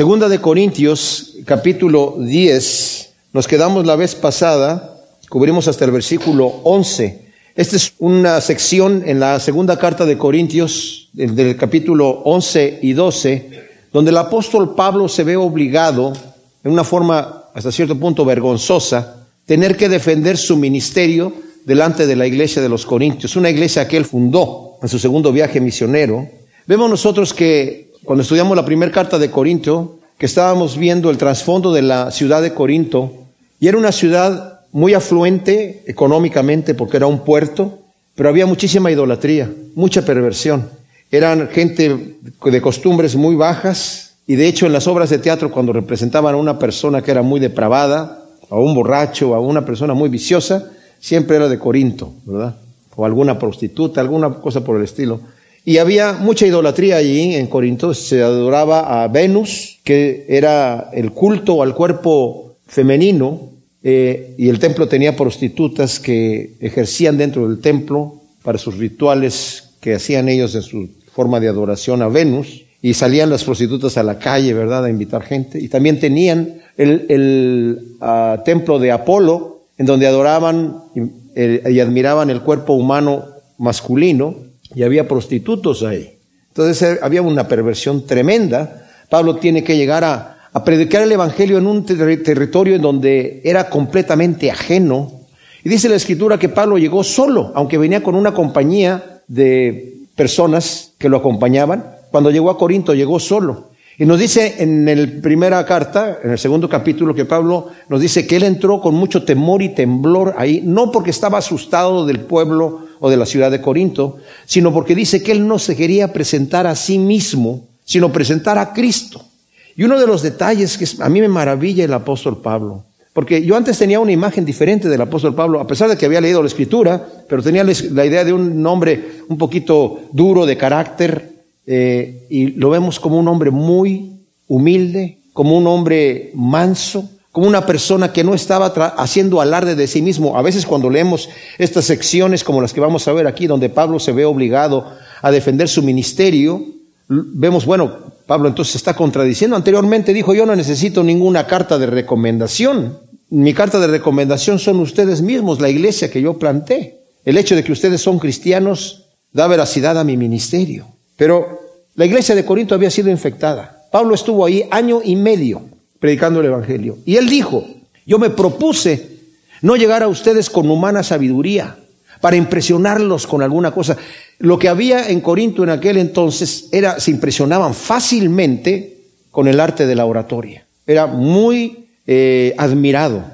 Segunda de Corintios, capítulo 10. Nos quedamos la vez pasada, cubrimos hasta el versículo 11. Esta es una sección en la segunda carta de Corintios, del capítulo 11 y 12, donde el apóstol Pablo se ve obligado, en una forma hasta cierto punto vergonzosa, tener que defender su ministerio delante de la iglesia de los Corintios, una iglesia que él fundó en su segundo viaje misionero. Vemos nosotros que cuando estudiamos la primera carta de Corinto, que estábamos viendo el trasfondo de la ciudad de Corinto, y era una ciudad muy afluente económicamente porque era un puerto, pero había muchísima idolatría, mucha perversión. Eran gente de costumbres muy bajas, y de hecho en las obras de teatro cuando representaban a una persona que era muy depravada, a un borracho, a una persona muy viciosa, siempre era de Corinto, ¿verdad? O alguna prostituta, alguna cosa por el estilo. Y había mucha idolatría allí en Corinto, se adoraba a Venus, que era el culto al cuerpo femenino, eh, y el templo tenía prostitutas que ejercían dentro del templo para sus rituales que hacían ellos en su forma de adoración a Venus, y salían las prostitutas a la calle, ¿verdad?, a invitar gente, y también tenían el, ah, templo de Apolo, en donde adoraban y admiraban el cuerpo humano masculino, y había prostitutos ahí. Entonces eh, había una perversión tremenda. Pablo tiene que llegar a, predicar el Evangelio en un territorio en donde era completamente ajeno. Y dice la escritura que Pablo llegó solo, aunque venía con una compañía de personas que lo acompañaban. Cuando llegó a Corinto llegó solo. Y nos dice en la primera carta, en el segundo capítulo, que Pablo nos dice que él entró con mucho temor y temblor ahí, no porque estaba asustado del pueblo o de la ciudad de Corinto, sino porque dice que él no se quería presentar a sí mismo, sino presentar a Cristo. Y uno de los detalles que a mí me maravilla el apóstol Pablo, porque yo antes tenía una imagen diferente del apóstol Pablo, a pesar de que había leído la escritura, pero tenía la idea de un hombre un poquito duro de carácter, eh, y lo vemos como un hombre muy humilde, como un hombre manso, como una persona que no estaba haciendo alarde de sí mismo. A veces cuando leemos estas secciones como las que vamos a ver aquí, donde Pablo se ve obligado a defender su ministerio, vemos, bueno, Pablo entonces está contradiciendo. Anteriormente dijo, yo no necesito ninguna carta de recomendación. Mi carta de recomendación son ustedes mismos, la iglesia que yo planté. El hecho de que ustedes son cristianos da veracidad a mi ministerio. Pero la iglesia de Corinto había sido infectada. Pablo estuvo ahí año y medio predicando el Evangelio. Y él dijo, yo me propuse no llegar a ustedes con humana sabiduría para impresionarlos con alguna cosa. Lo que había en Corinto en aquel entonces era, se impresionaban fácilmente con el arte de la oratoria. Era muy eh, admirado.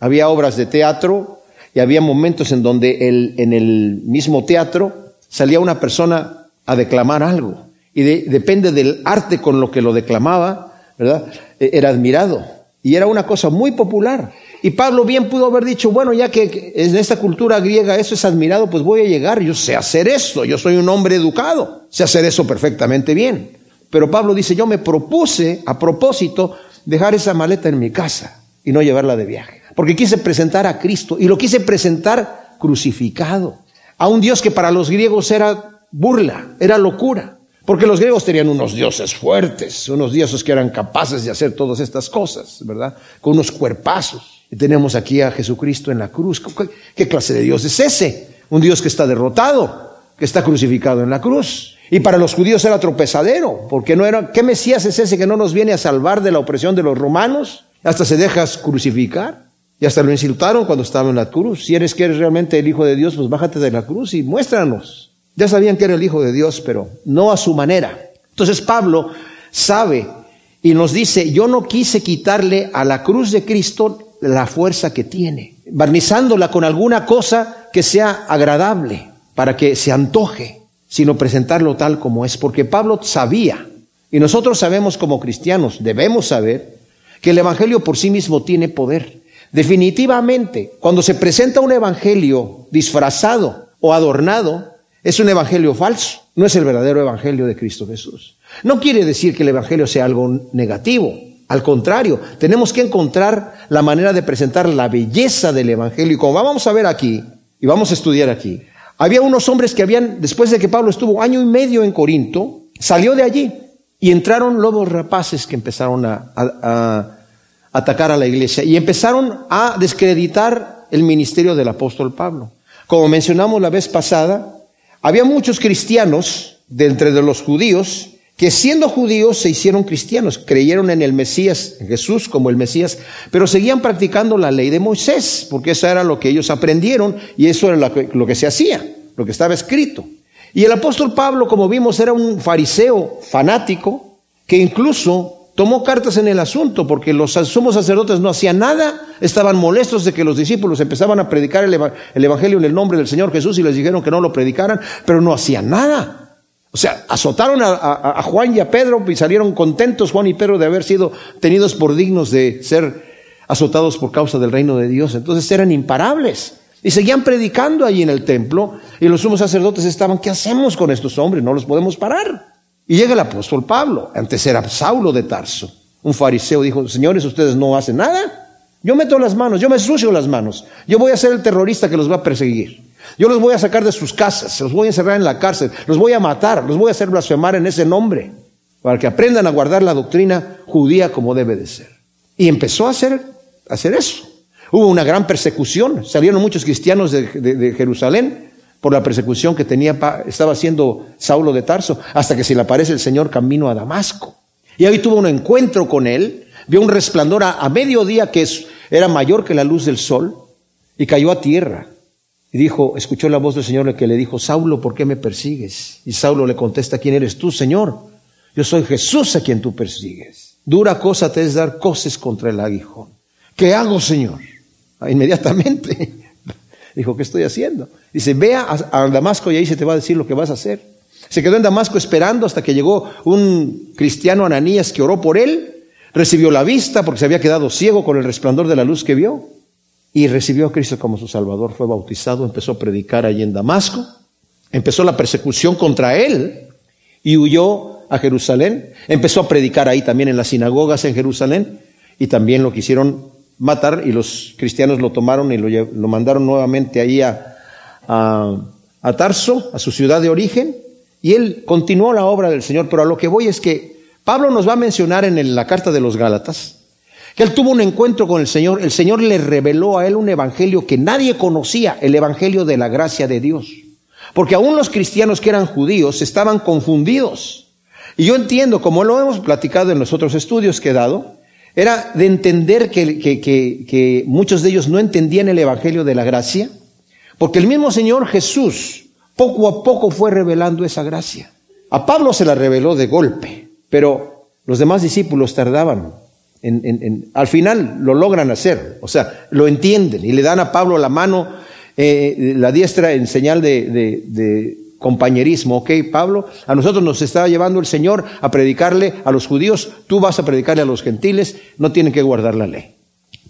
Había obras de teatro y había momentos en donde el, en el mismo teatro salía una persona a declamar algo. Y depende del arte con lo que lo declamaba, ¿verdad? E, era admirado. Y era una cosa muy popular. Y Pablo bien pudo haber dicho, bueno, ya que en esta cultura griega eso es admirado, pues voy a llegar, yo sé hacer esto, yo soy un hombre educado, sé hacer eso perfectamente bien. Pero Pablo dice, yo me propuse a propósito dejar esa maleta en mi casa y no llevarla de viaje. Porque quise presentar a Cristo y lo quise presentar crucificado. A un Dios que para los griegos era burla, era locura. Porque los griegos tenían unos dioses fuertes, unos dioses que eran capaces de hacer todas estas cosas, ¿verdad? Con unos cuerpazos. Y tenemos aquí a Jesucristo en la cruz. ¿Qué clase de Dios es ese? Un Dios que está derrotado, que está crucificado en la cruz. Y para los judíos era tropezadero, porque no era, ¿qué Mesías es ese que no nos viene a salvar de la opresión de los romanos? Hasta se deja crucificar. Y hasta lo insultaron cuando estaba en la cruz. Si eres que eres realmente el Hijo de Dios, pues bájate de la cruz y muéstranos. Ya sabían que era el Hijo de Dios, pero no a su manera. Entonces Pablo sabe y nos dice, yo no quise quitarle a la cruz de Cristo la fuerza que tiene, barnizándola con alguna cosa que sea agradable, para que se antoje, sino presentarlo tal como es, porque Pablo sabía, y nosotros sabemos como cristianos, debemos saber, que el Evangelio por sí mismo tiene poder. Definitivamente, cuando se presenta un Evangelio disfrazado o adornado, es un evangelio falso, no es el verdadero evangelio de Cristo Jesús. No quiere decir que el evangelio sea algo negativo, al contrario, tenemos que encontrar la manera de presentar la belleza del evangelio. Y como vamos a ver aquí, y vamos a estudiar aquí, había unos hombres que habían, después de que Pablo estuvo año y medio en Corinto, salió de allí Y entraron lobos rapaces que empezaron a, a atacar a la iglesia y empezaron a descreditar el ministerio del apóstol Pablo. Como mencionamos la vez pasada, había muchos cristianos de entre de los judíos que siendo judíos se hicieron cristianos, creyeron en el Mesías, en Jesús como el Mesías, pero seguían practicando la ley de Moisés, porque eso era lo que ellos aprendieron y eso era lo que, se hacía, lo que estaba escrito. Y el apóstol Pablo, como vimos, era un fariseo fanático que incluso tomó cartas en el asunto, porque los sumos sacerdotes no hacían nada, estaban molestos de que los discípulos empezaban a predicar el, Evangelio en el nombre del Señor Jesús y les dijeron que no lo predicaran, pero no hacían nada. O sea, azotaron a, Juan y a Pedro y salieron contentos Juan y Pedro de haber sido tenidos por dignos de ser azotados por causa del reino de Dios. Entonces eran imparables. Y seguían predicando ahí en el templo y los sumos sacerdotes estaban, ¿qué hacemos con estos hombres? No los podemos parar. Y llega el apóstol Pablo, antes era Saulo de Tarso, un fariseo, dijo, señores, ustedes no hacen nada. Yo meto las manos, yo me sucio las manos, yo voy a ser el terrorista que los va a perseguir. Yo los voy a sacar de sus casas, los voy a encerrar en la cárcel, los voy a matar, los voy a hacer blasfemar en ese nombre, para que aprendan a guardar la doctrina judía como debe de ser. Y empezó a hacer, hacer eso. Hubo una gran persecución, salieron muchos cristianos de, Jerusalén por la persecución que tenía, estaba haciendo Saulo de Tarso, hasta que se le aparece el Señor camino a Damasco. Y ahí tuvo un encuentro con él, vio un resplandor a, a mediodía que era mayor que la luz del sol, y cayó a tierra. Y dijo, escuchó la voz del Señor que le dijo, Saulo, ¿por qué me persigues? Y Saulo le contesta, ¿quién eres tú, Señor? Yo soy Jesús a quien tú persigues. Dura cosa te es dar coces contra el aguijón. ¿Qué hago, Señor? Ah, inmediatamente. Dijo, ¿qué estoy haciendo? Dice, ve a, Damasco y ahí se te va a decir lo que vas a hacer. Se quedó en Damasco esperando hasta que llegó un cristiano Ananías que oró por él, recibió la vista porque se había quedado ciego con el resplandor de la luz que vio y recibió a Cristo como su Salvador, fue bautizado, empezó a predicar allí en Damasco, empezó la persecución contra él y huyó a Jerusalén, empezó a predicar ahí también en las sinagogas en Jerusalén y también lo quisieron matar y los cristianos lo tomaron y lo, mandaron nuevamente ahí a, a Tarso, a su ciudad de origen, y él continuó la obra del Señor, pero a lo que voy es que Pablo nos va a mencionar en la carta de los Gálatas, que él tuvo un encuentro con el Señor, el Señor le reveló a él un evangelio que nadie conocía, el evangelio de la gracia de Dios. Porque aún los cristianos que eran judíos estaban confundidos. Y yo entiendo, como lo hemos platicado en los otros estudios que he dado, era de entender que, que muchos de ellos no entendían el evangelio de la gracia, porque el mismo Señor Jesús poco a poco fue revelando esa gracia. A Pablo se la reveló de golpe, pero los demás discípulos tardaban al final lo logran hacer, o sea, lo entienden y le dan a Pablo la mano, eh, la diestra en señal de, compañerismo. Ok, Pablo, a nosotros nos está llevando el Señor a predicarle a los judíos, tú vas a predicarle a los gentiles, no tienen que guardar la ley.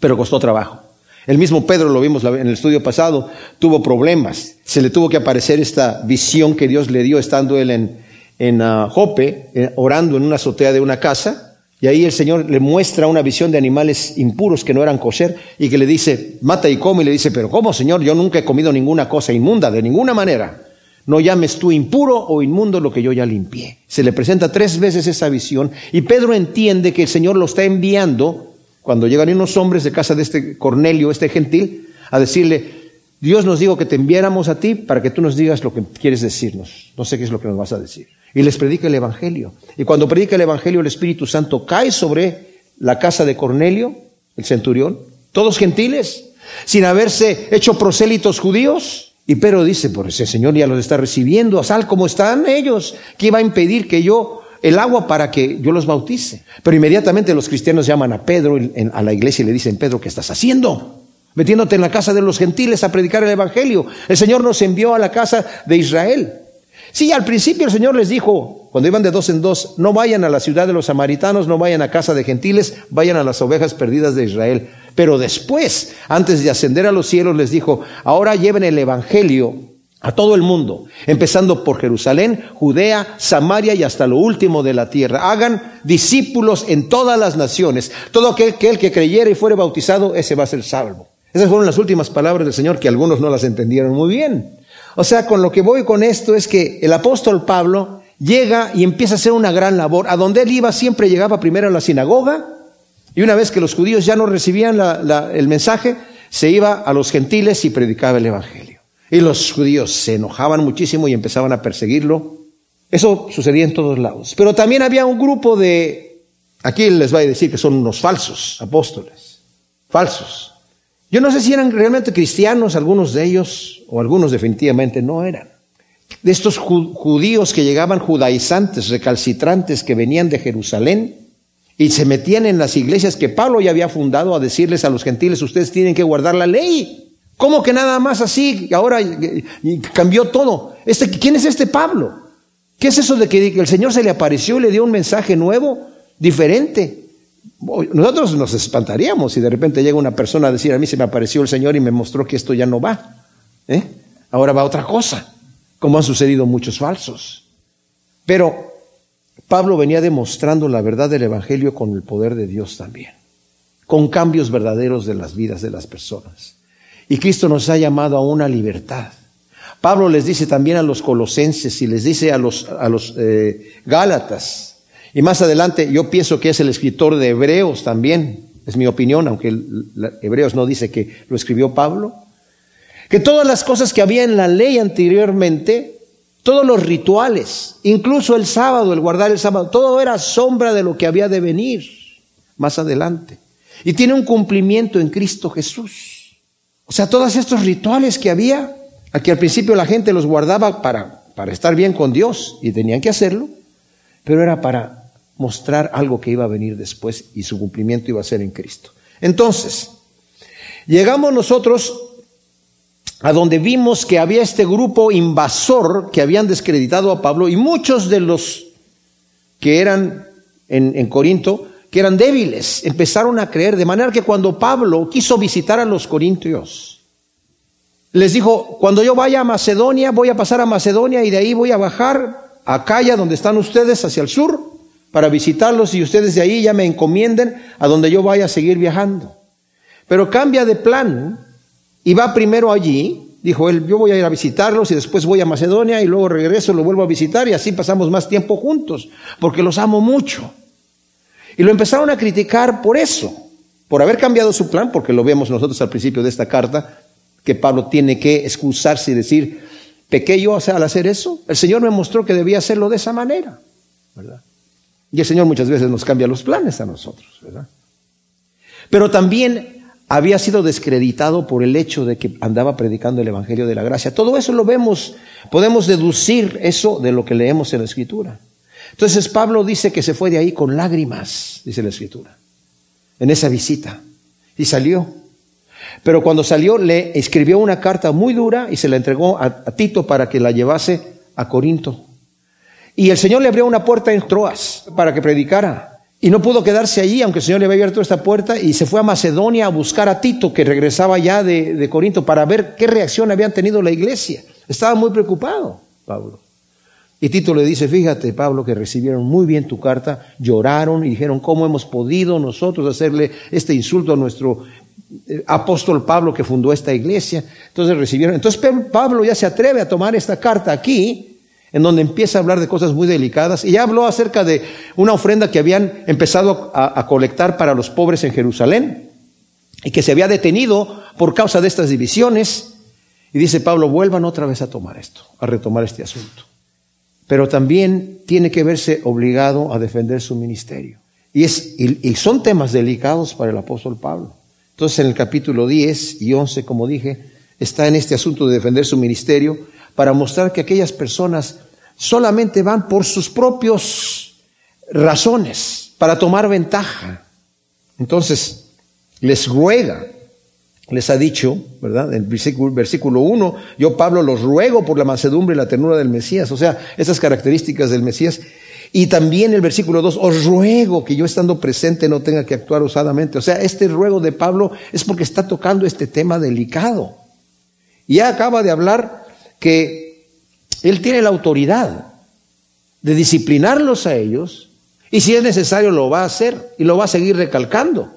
Pero costó trabajo. El mismo Pedro, lo vimos en el estudio pasado, tuvo problemas. Se le tuvo que aparecer esta visión que Dios le dio estando él en, en ah, Jope, eh, orando en una azotea de una casa. Y ahí el Señor le muestra una visión de animales impuros que no eran kosher y que le dice, mata y come. Y le dice, pero ¿cómo, Señor? Yo nunca he comido ninguna cosa inmunda, de ninguna manera. No llames tú impuro o inmundo lo que yo ya limpié. Se le presenta tres veces esa visión y Pedro entiende que el Señor lo está enviando cuando llegan unos hombres de casa de este Cornelio, este gentil, a decirle, Dios nos dijo que te enviáramos a ti para que tú nos digas lo que quieres decirnos. No sé qué es lo que nos vas a decir y les predica el Evangelio. Y cuando predica el Evangelio, el Espíritu Santo cae sobre la casa de Cornelio, el centurión, todos gentiles, sin haberse hecho prosélitos judíos. Y Pedro dice, por ese Señor ya los está recibiendo, sal como están ellos, ¿qué va a impedir que yo el agua para que yo los bautice? Pero inmediatamente los cristianos llaman a Pedro, a la iglesia y le dicen, Pedro, ¿qué estás haciendo? Metiéndote en la casa de los gentiles a predicar el Evangelio. El Señor nos envió a la casa de Israel. Sí, al principio el Señor les dijo, cuando iban de dos en dos, no vayan a la ciudad de los samaritanos, no vayan a casa de gentiles, vayan a las ovejas perdidas de Israel. Pero después, antes de ascender a los cielos, les dijo, ahora lleven el Evangelio a todo el mundo, empezando por Jerusalén, Judea, Samaria y hasta lo último de la tierra. Hagan discípulos en todas las naciones. Todo aquel que, que creyere y fuere bautizado, ese va a ser salvo. Esas fueron las últimas palabras del Señor que algunos no las entendieron muy bien. O sea, con lo que voy con esto es que el apóstol Pablo llega y empieza a hacer una gran labor. A donde él iba siempre llegaba primero a la sinagoga y una vez que los judíos ya no recibían el mensaje, se iba a los gentiles y predicaba el Evangelio. Y los judíos se enojaban muchísimo y empezaban a perseguirlo. Eso sucedía en todos lados. Pero también había un grupo de, aquí les va a decir que son unos falsos apóstoles, falsos. Yo no sé si eran realmente cristianos algunos de ellos o algunos definitivamente no eran. De estos judíos que llegaban judaizantes, recalcitrantes, que venían de Jerusalén y se metían en las iglesias que Pablo ya había fundado a decirles a los gentiles, ustedes tienen que guardar la ley. ¿Cómo que nada más así? Ahora cambió todo. Este, ¿Quién es este Pablo? ¿Qué es eso de que el Señor se le apareció y le dio un mensaje nuevo, diferente? Nosotros nos espantaríamos si de repente llega una persona a decir, a mí se me apareció el Señor y me mostró que esto ya no va. ¿eh? Ahora va otra cosa, como han sucedido muchos falsos. Pero Pablo venía demostrando la verdad del Evangelio con el poder de Dios también, con cambios verdaderos de las vidas de las personas. Y Cristo nos ha llamado a una libertad. Pablo les dice también a los colosenses y les dice a los, a los eh, gálatas. Y más adelante yo pienso que es el escritor de Hebreos también, es mi opinión, aunque Hebreos no dice que lo escribió Pablo. Que todas las cosas que había en la ley anteriormente, todos los rituales, incluso el sábado, el guardar el sábado, todo era sombra de lo que había de venir más adelante. Y tiene un cumplimiento en Cristo Jesús. O sea, todos estos rituales que había, aquí al principio la gente los guardaba para, para estar bien con Dios y tenían que hacerlo, pero era para mostrar algo que iba a venir después y su cumplimiento iba a ser en Cristo. Entonces, llegamos nosotros a donde vimos que había este grupo invasor que habían descreditado a Pablo y muchos de los que eran en, Corinto que eran débiles, empezaron a creer, de manera que cuando Pablo quiso visitar a los corintios, les dijo, cuando yo vaya a Macedonia, voy a pasar a Macedonia y de ahí voy a bajar a Acaya, donde están ustedes, hacia el sur, para visitarlos y ustedes de ahí ya me encomienden a donde yo vaya a seguir viajando. Pero cambia de plan y va primero allí, dijo él, yo voy a ir a visitarlos y después voy a Macedonia y luego regreso, lo vuelvo a visitar y así pasamos más tiempo juntos, porque los amo mucho. Y lo empezaron a criticar por eso, por haber cambiado su plan, porque lo vemos nosotros al principio de esta carta, que Pablo tiene que excusarse y decir, pequé yo al hacer eso. El Señor me mostró que debía hacerlo de esa manera, ¿verdad? Y el Señor muchas veces nos cambia los planes a nosotros, ¿verdad? Pero también había sido descreditado por el hecho de que andaba predicando el Evangelio de la Gracia. Todo eso lo vemos, podemos deducir eso de lo que leemos en la Escritura. Entonces Pablo dice que se fue de ahí con lágrimas, dice la escritura, en esa visita. Y salió. Pero cuando salió le escribió una carta muy dura y se la entregó a, Tito para que la llevase a Corinto. Y el Señor le abrió una puerta en Troas para que predicara. Y no pudo quedarse allí, aunque el Señor le había abierto esta puerta, y se fue a Macedonia a buscar a Tito, que regresaba ya de, de Corinto, para ver qué reacción habían tenido la iglesia. Estaba muy preocupado, Pablo. Y Tito le dice, fíjate Pablo, que recibieron muy bien tu carta, lloraron y dijeron, ¿cómo hemos podido nosotros hacerle este insulto a nuestro eh, apóstol Pablo que fundó esta iglesia? Entonces recibieron, entonces Pablo ya se atreve a tomar esta carta aquí, en donde empieza a hablar de cosas muy delicadas, y ya habló acerca de una ofrenda que habían empezado a, colectar para los pobres en Jerusalén, y que se había detenido por causa de estas divisiones. Y dice Pablo, vuelvan otra vez a tomar esto, a retomar este asunto pero también tiene que verse obligado a defender su ministerio. Y, es, y, son temas delicados para el apóstol Pablo. Entonces en el capítulo 10 y 11, como dije, está en este asunto de defender su ministerio para mostrar que aquellas personas solamente van por sus propios razones, para tomar ventaja. Entonces, les ruega les ha dicho, ¿verdad? En versículo, versículo 1, yo Pablo los ruego por la mansedumbre y la ternura del Mesías, o sea, esas características del Mesías. Y también el versículo 2, os ruego que yo estando presente no tenga que actuar osadamente. O sea, este ruego de Pablo es porque está tocando este tema delicado. Ya acaba de hablar que él tiene la autoridad de disciplinarlos a ellos y si es necesario lo va a hacer y lo va a seguir recalcando.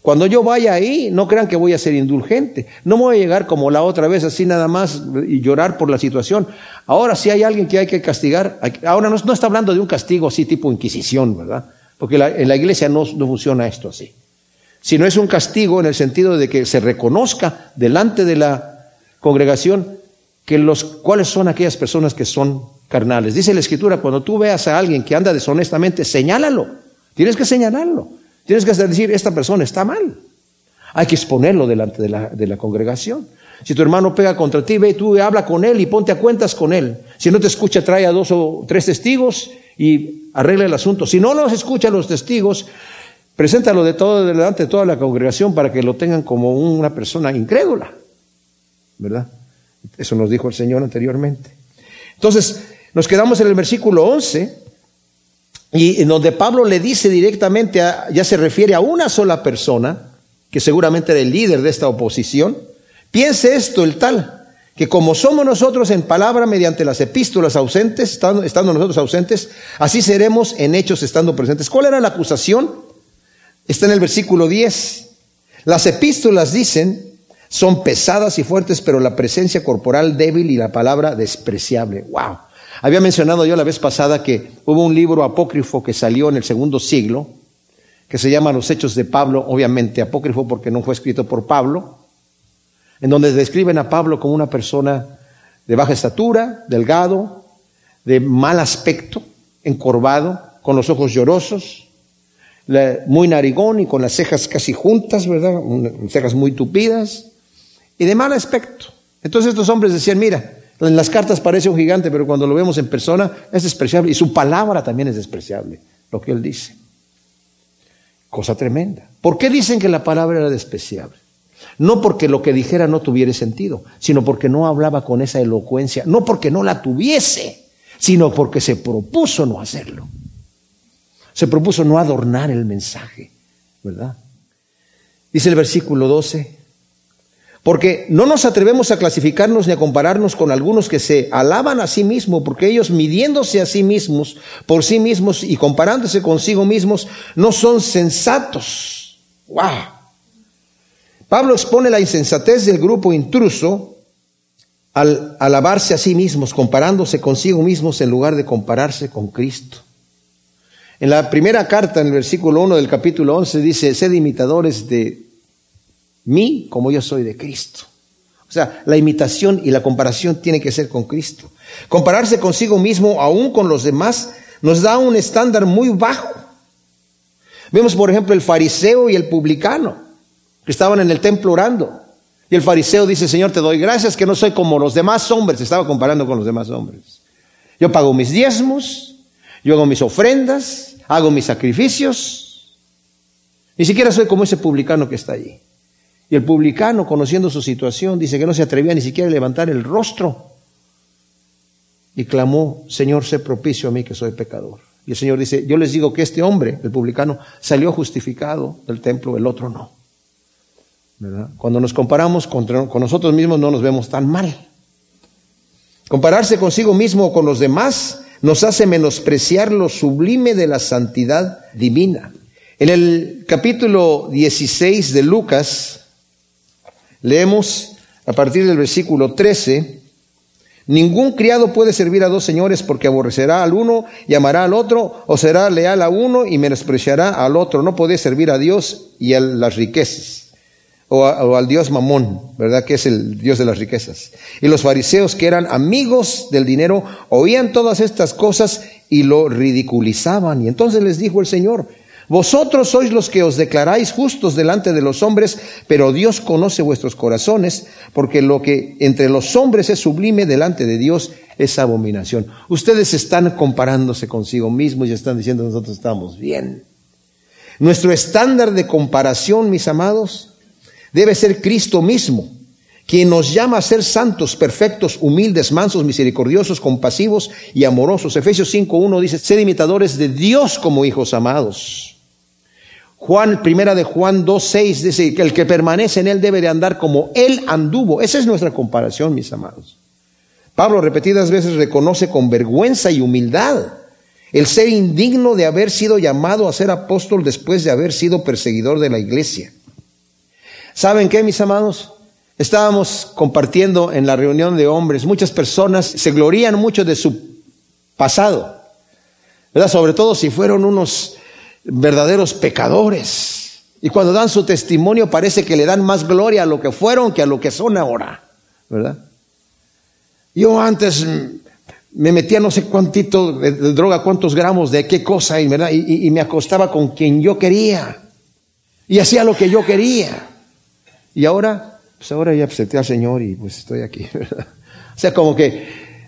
Cuando yo vaya ahí, no crean que voy a ser indulgente. No me voy a llegar como la otra vez, así nada más y llorar por la situación. Ahora si hay alguien que hay que castigar. Ahora no, está hablando de un castigo así tipo inquisición, ¿verdad? Porque en la iglesia no, no funciona esto así. Sino es un castigo en el sentido de que se reconozca delante de la congregación que los cuáles son aquellas personas que son carnales. Dice la escritura, cuando tú veas a alguien que anda deshonestamente, señálalo. Tienes que señalarlo. Tienes que decir, esta persona está mal. Hay que exponerlo delante de la, de la congregación. Si tu hermano pega contra ti, ve y tú habla con él y ponte a cuentas con él. Si no te escucha, trae a dos o tres testigos y arregla el asunto. Si no los escucha los testigos, preséntalo de todo delante de toda la congregación para que lo tengan como una persona incrédula. ¿Verdad? Eso nos dijo el Señor anteriormente. Entonces, nos quedamos en el versículo 11 y en donde Pablo le dice directamente, ya se refiere a una sola persona, que seguramente era el líder de esta oposición, piense esto el tal, que como somos nosotros en palabra mediante las epístolas ausentes, estando, nosotros ausentes, así seremos en hechos estando presentes. ¿Cuál era la acusación? Está en el versículo 10. Las epístolas dicen, son pesadas y fuertes, pero la presencia corporal débil y la palabra despreciable. ¡Wow! Había mencionado yo la vez pasada que hubo un libro apócrifo que salió en el segundo siglo, que se llama Los Hechos de Pablo, obviamente apócrifo porque no fue escrito por Pablo, en donde describen a Pablo como una persona de baja estatura, delgado, de mal aspecto, encorvado, con los ojos llorosos, muy narigón y con las cejas casi juntas, ¿verdad? Cejas muy tupidas y de mal aspecto. Entonces estos hombres decían, mira, en las cartas parece un gigante, pero cuando lo vemos en persona es despreciable. Y su palabra también es despreciable, lo que él dice. Cosa tremenda. ¿Por qué dicen que la palabra era despreciable? No porque lo que dijera no tuviera sentido, sino porque no hablaba con esa elocuencia. No porque no la tuviese, sino porque se propuso no hacerlo. Se propuso no adornar el mensaje, ¿verdad? Dice el versículo 12, porque no nos atrevemos a clasificarnos ni a compararnos con algunos que se alaban a sí mismos, porque ellos midiéndose a sí mismos, por sí mismos y comparándose consigo mismos, no son sensatos. ¡Wow! Pablo expone la insensatez del grupo intruso al alabarse a sí mismos, comparándose consigo mismos en lugar de compararse con Cristo. En la primera carta, en el versículo 1 del capítulo 11, dice, sed imitadores de mí como yo soy de Cristo. O sea, la imitación y la comparación tiene que ser con Cristo. Compararse consigo mismo, aún con los demás, nos da un estándar muy bajo. Vemos, por ejemplo, el fariseo y el publicano, que estaban en el templo orando. Y el fariseo dice, Señor, te doy gracias que no soy como los demás hombres. Estaba comparando con los demás hombres. Yo pago mis diezmos, yo hago mis ofrendas, hago mis sacrificios. Ni siquiera soy como ese publicano que está allí. El publicano, conociendo su situación, dice que no se atrevía ni siquiera a levantar el rostro. Y clamó, Señor, sé propicio a mí que soy pecador. Y el Señor dice, yo les digo que este hombre, el publicano, salió justificado del templo, el otro no. Cuando nos comparamos con, con nosotros mismos no nos vemos tan mal. Compararse consigo mismo o con los demás nos hace menospreciar lo sublime de la santidad divina. En el capítulo 16 de Lucas, Leemos a partir del versículo 13, ningún criado puede servir a dos señores porque aborrecerá al uno y amará al otro, o será leal a uno y menospreciará al otro. No puede servir a Dios y a las riquezas, o, o al Dios Mamón, ¿verdad? Que es el Dios de las riquezas. Y los fariseos que eran amigos del dinero oían todas estas cosas y lo ridiculizaban. Y entonces les dijo el Señor, vosotros sois los que os declaráis justos delante de los hombres, pero Dios conoce vuestros corazones, porque lo que entre los hombres es sublime delante de Dios es abominación. Ustedes están comparándose consigo mismos y están diciendo nosotros estamos bien. Nuestro estándar de comparación, mis amados, debe ser Cristo mismo, quien nos llama a ser santos, perfectos, humildes, mansos, misericordiosos, compasivos y amorosos. Efesios 5.1 dice, sed imitadores de Dios como hijos amados. Juan, primera de Juan 2.6 dice que el que permanece en él debe de andar como él anduvo. Esa es nuestra comparación, mis amados. Pablo repetidas veces reconoce con vergüenza y humildad el ser indigno de haber sido llamado a ser apóstol después de haber sido perseguidor de la iglesia. ¿Saben qué, mis amados? Estábamos compartiendo en la reunión de hombres. Muchas personas se glorían mucho de su pasado, ¿verdad? Sobre todo si fueron unos verdaderos pecadores. Y cuando dan su testimonio parece que le dan más gloria a lo que fueron que a lo que son ahora, ¿verdad? Yo antes me metía no sé cuántito de, droga, cuántos gramos de qué cosa, y, me acostaba con quien yo quería. Y hacía lo que yo quería. Y ahora, pues ahora ya acepté al Señor y pues estoy aquí. ¿verdad? O sea, como que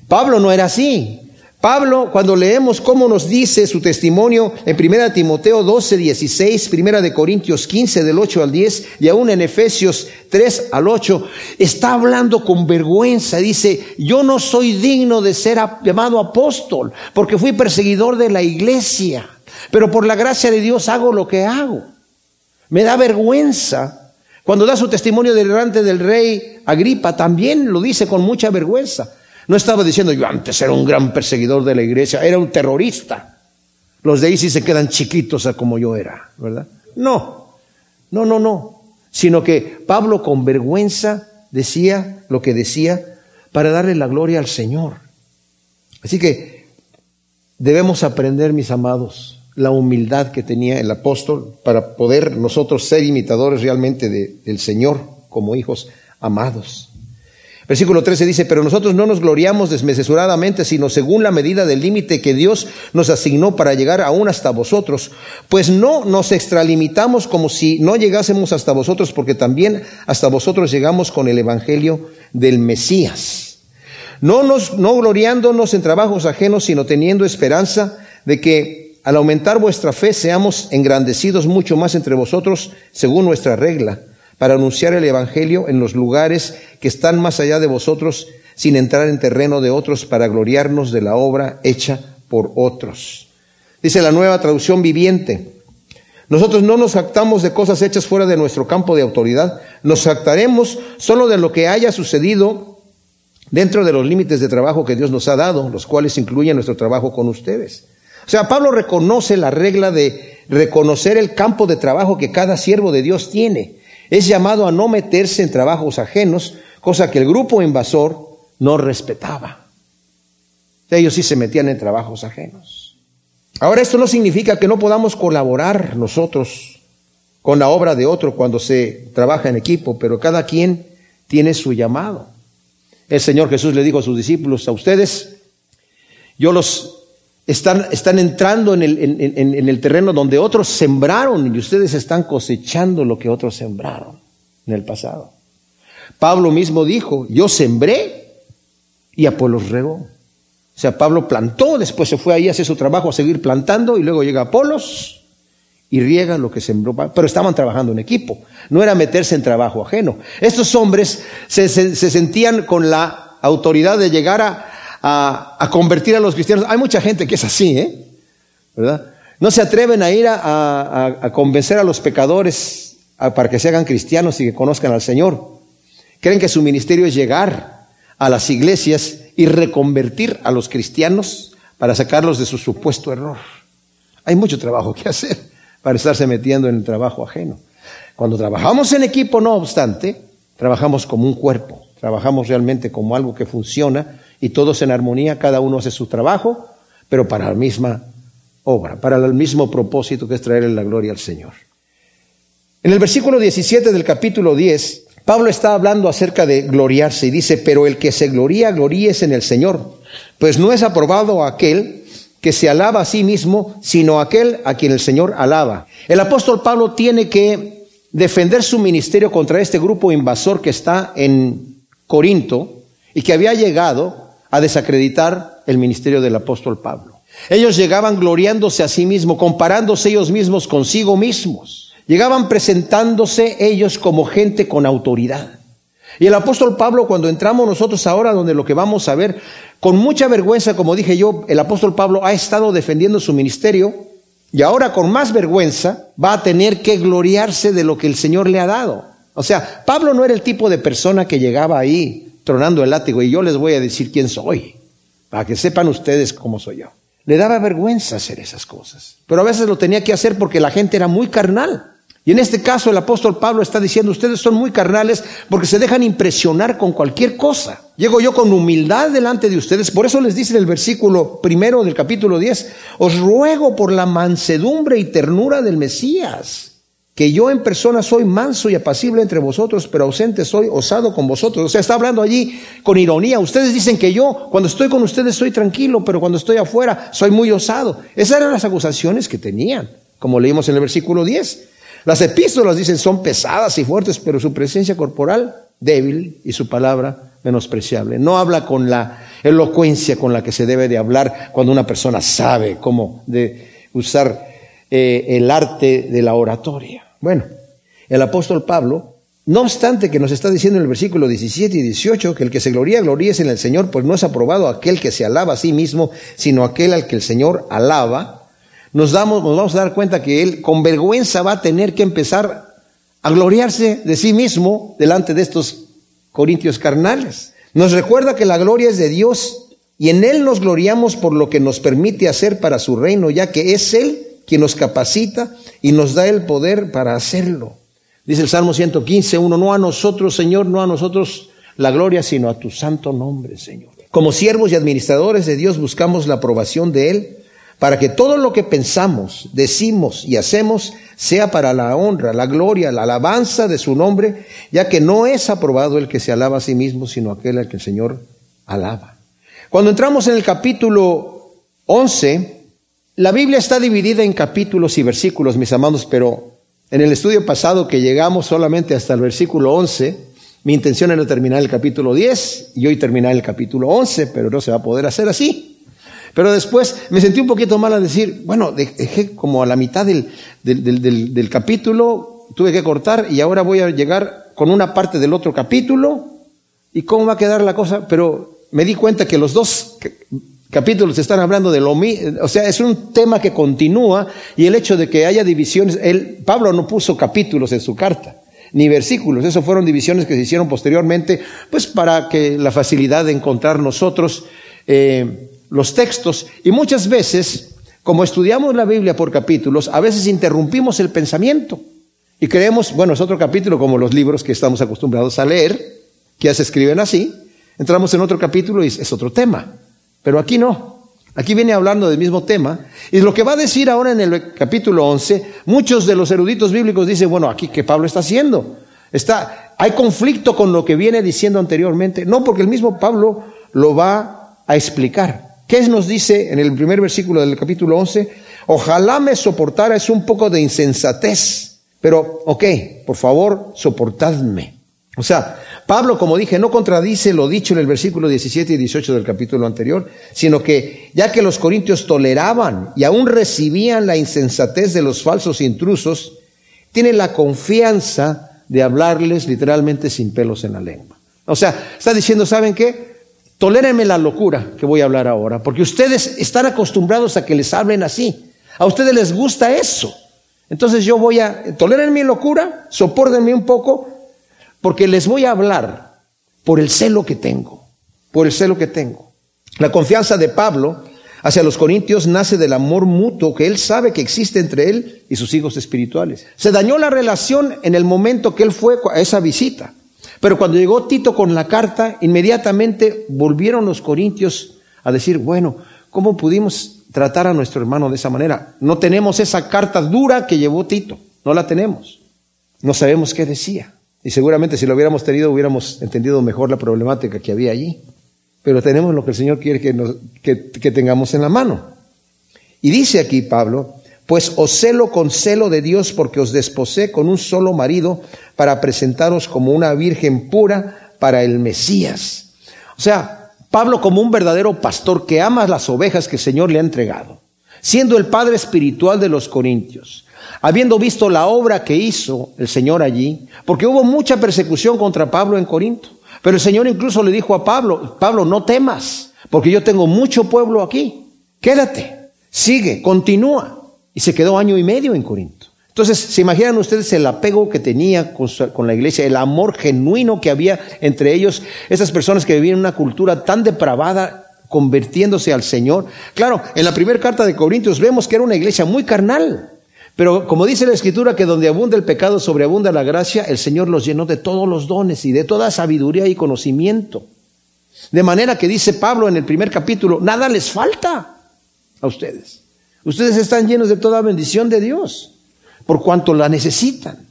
Pablo no era así. Pablo, cuando leemos cómo nos dice su testimonio en 1 Timoteo 12, 16, 1 de Corintios 15, del 8 al 10, y aún en Efesios 3 al 8, está hablando con vergüenza. Dice, yo no soy digno de ser llamado apóstol, porque fui perseguidor de la iglesia, pero por la gracia de Dios hago lo que hago. Me da vergüenza. Cuando da su testimonio delante del rey Agripa, también lo dice con mucha vergüenza. No estaba diciendo yo antes era un gran perseguidor de la iglesia, era un terrorista. Los de sí se quedan chiquitos a como yo era, ¿verdad? No, no, no, no. Sino que Pablo con vergüenza decía lo que decía para darle la gloria al Señor. Así que debemos aprender, mis amados, la humildad que tenía el apóstol para poder nosotros ser imitadores realmente de, del Señor como hijos amados. Versículo 13 dice, pero nosotros no nos gloriamos desmesuradamente, sino según la medida del límite que Dios nos asignó para llegar aún hasta vosotros. Pues no nos extralimitamos como si no llegásemos hasta vosotros, porque también hasta vosotros llegamos con el Evangelio del Mesías. No, nos, no gloriándonos en trabajos ajenos, sino teniendo esperanza de que al aumentar vuestra fe seamos engrandecidos mucho más entre vosotros según nuestra regla para anunciar el Evangelio en los lugares que están más allá de vosotros, sin entrar en terreno de otros, para gloriarnos de la obra hecha por otros. Dice la nueva traducción viviente. Nosotros no nos jactamos de cosas hechas fuera de nuestro campo de autoridad, nos jactaremos solo de lo que haya sucedido dentro de los límites de trabajo que Dios nos ha dado, los cuales incluyen nuestro trabajo con ustedes. O sea, Pablo reconoce la regla de reconocer el campo de trabajo que cada siervo de Dios tiene es llamado a no meterse en trabajos ajenos, cosa que el grupo invasor no respetaba. Ellos sí se metían en trabajos ajenos. Ahora esto no significa que no podamos colaborar nosotros con la obra de otro cuando se trabaja en equipo, pero cada quien tiene su llamado. El Señor Jesús le dijo a sus discípulos, a ustedes, yo los están, están entrando en el, en, el terreno donde otros sembraron y ustedes están cosechando lo que otros sembraron en el pasado. Pablo mismo dijo, yo sembré y Apolos regó. O sea, Pablo plantó, después se fue ahí a hacer su trabajo, a seguir plantando, y luego llega Apolos y riega lo que sembró. Pero estaban trabajando en equipo, no era meterse en trabajo ajeno. Estos hombres se sentían con la autoridad de llegar a, a, convertir a los cristianos. Hay mucha gente que es así, ¿eh? ¿Verdad? No se atreven a ir a, convencer a los pecadores para que se hagan cristianos y que conozcan al Señor. Creen que su ministerio es llegar a las iglesias y reconvertir a los cristianos para sacarlos de su supuesto error. Hay mucho trabajo que hacer para estarse metiendo en el trabajo ajeno. Cuando trabajamos en equipo, no obstante, trabajamos como un cuerpo, trabajamos realmente como algo que funciona y todos en armonía, cada uno hace su trabajo, pero para la misma obra, para el mismo propósito que es traerle la gloria al Señor. En el versículo 17 del capítulo 10, Pablo está hablando acerca de gloriarse y dice, pero el que se gloría, gloríese en el Señor, pues no es aprobado aquel que se alaba a sí mismo, sino aquel a quien el Señor alaba. El apóstol Pablo tiene que defender su ministerio contra este grupo invasor que está en Corinto y que había llegado a desacreditar el ministerio del apóstol Pablo. Ellos llegaban gloriándose a sí mismos, comparándose ellos mismos consigo mismos. Llegaban presentándose ellos como gente con autoridad. Y el apóstol Pablo, cuando entramos nosotros ahora, donde lo que vamos a ver, con mucha vergüenza, como dije yo, el apóstol Pablo ha estado defendiendo su ministerio y ahora con más vergüenza va a tener que gloriarse de lo que el Señor le ha dado. O sea, Pablo no era el tipo de persona que llegaba ahí tronando el látigo y yo les voy a decir quién soy, para que sepan ustedes cómo soy yo. Le daba vergüenza hacer esas cosas, pero a veces lo tenía que hacer porque la gente era muy carnal. Y en este caso el apóstol Pablo está diciendo, ustedes son muy carnales porque se dejan impresionar con cualquier cosa. Llego yo con humildad delante de ustedes, por eso les dice en el versículo primero del capítulo 10, os ruego por la mansedumbre y ternura del Mesías, que yo en persona soy manso y apacible entre vosotros, pero ausente soy osado con vosotros. O sea, está hablando allí con ironía. Ustedes dicen que yo, cuando estoy con ustedes, soy tranquilo, pero cuando estoy afuera, soy muy osado. Esas eran las acusaciones que tenían, como leímos en el versículo 10. Las epístolas dicen son pesadas y fuertes, pero su presencia corporal débil y su palabra menospreciable. No habla con la elocuencia con la que se debe de hablar cuando una persona sabe cómo de usar eh, el arte de la oratoria. Bueno, el apóstol Pablo, no obstante que nos está diciendo en el versículo 17 y 18 que el que se gloría, gloríes en el Señor, pues no es aprobado aquel que se alaba a sí mismo, sino aquel al que el Señor alaba, nos, damos, nos vamos a dar cuenta que él con vergüenza va a tener que empezar a gloriarse de sí mismo delante de estos corintios carnales. Nos recuerda que la gloria es de Dios y en Él nos gloriamos por lo que nos permite hacer para su reino, ya que es Él quien nos capacita y nos da el poder para hacerlo. Dice el Salmo 115, uno, no a nosotros, Señor, no a nosotros la gloria, sino a tu santo nombre, Señor. Como siervos y administradores de Dios buscamos la aprobación de Él para que todo lo que pensamos, decimos y hacemos sea para la honra, la gloria, la alabanza de su nombre, ya que no es aprobado el que se alaba a sí mismo, sino aquel al que el Señor alaba. Cuando entramos en el capítulo 11, la Biblia está dividida en capítulos y versículos, mis amados, pero en el estudio pasado que llegamos solamente hasta el versículo 11, mi intención era terminar el capítulo 10 y hoy terminar el capítulo 11, pero no se va a poder hacer así. Pero después me sentí un poquito mal a decir, bueno, dejé como a la mitad del, del, capítulo, tuve que cortar y ahora voy a llegar con una parte del otro capítulo. ¿Y cómo va a quedar la cosa? Pero me di cuenta que los dos capítulos están hablando de lo mismo, o sea, es un tema que continúa y el hecho de que haya divisiones, él, Pablo no puso capítulos en su carta, ni versículos, eso fueron divisiones que se hicieron posteriormente, pues para que la facilidad de encontrar nosotros eh, los textos. Y muchas veces, como estudiamos la Biblia por capítulos, a veces interrumpimos el pensamiento y creemos, bueno, es otro capítulo como los libros que estamos acostumbrados a leer, que ya se escriben así, entramos en otro capítulo y es otro tema, pero aquí no. Aquí viene hablando del mismo tema. Y lo que va a decir ahora en el capítulo 11, muchos de los eruditos bíblicos dicen, bueno, aquí que Pablo está haciendo. Está, hay conflicto con lo que viene diciendo anteriormente. No, porque el mismo Pablo lo va a explicar. ¿Qué nos dice en el primer versículo del capítulo 11? Ojalá me soportara, es un poco de insensatez, pero ok, por favor, soportadme. O sea, Pablo, como dije, no contradice lo dicho en el versículo 17 y 18 del capítulo anterior, sino que ya que los corintios toleraban y aún recibían la insensatez de los falsos intrusos, tienen la confianza de hablarles literalmente sin pelos en la lengua. O sea, está diciendo, ¿saben qué? Tolérenme la locura que voy a hablar ahora, porque ustedes están acostumbrados a que les hablen así. A ustedes les gusta eso. Entonces yo voy a, toleren mi locura, soportenme un poco, porque les voy a hablar por el celo que tengo, por el celo que tengo. La confianza de Pablo hacia los corintios nace del amor mutuo que él sabe que existe entre él y sus hijos espirituales. Se dañó la relación en el momento que él fue a esa visita. Pero cuando llegó Tito con la carta, inmediatamente volvieron los corintios a decir, bueno, ¿cómo pudimos tratar a nuestro hermano de esa manera? No tenemos esa carta dura que llevó Tito, no la tenemos. No sabemos qué decía. Y seguramente si lo hubiéramos tenido hubiéramos entendido mejor la problemática que había allí. Pero tenemos lo que el Señor quiere que, que tengamos en la mano. Y dice aquí Pablo, pues os celo con celo de Dios porque os desposé con un solo marido para presentaros como una virgen pura para el Mesías. O sea, Pablo como un verdadero pastor que ama las ovejas que el Señor le ha entregado, siendo el padre espiritual de los corintios, habiendo visto la obra que hizo el Señor allí, porque hubo mucha persecución contra Pablo en Corinto. Pero el Señor incluso le dijo a Pablo, Pablo, no temas, porque yo tengo mucho pueblo aquí. Quédate, sigue, continúa y se quedó año y medio en Corinto. Entonces, ¿se imaginan ustedes el apego que tenía con, la iglesia, el amor genuino que había entre ellos, esas personas que vivían en una cultura tan depravada, convirtiéndose al Señor? Claro, en la primera carta de Corintios vemos que era una iglesia muy carnal, Pero como dice la escritura que donde abunda el pecado, sobreabunda la gracia, el Señor los llenó de todos los dones y de toda sabiduría y conocimiento. De manera que dice Pablo en el primer capítulo, nada les falta a ustedes. Ustedes están llenos de toda bendición de Dios, por cuanto la necesitan.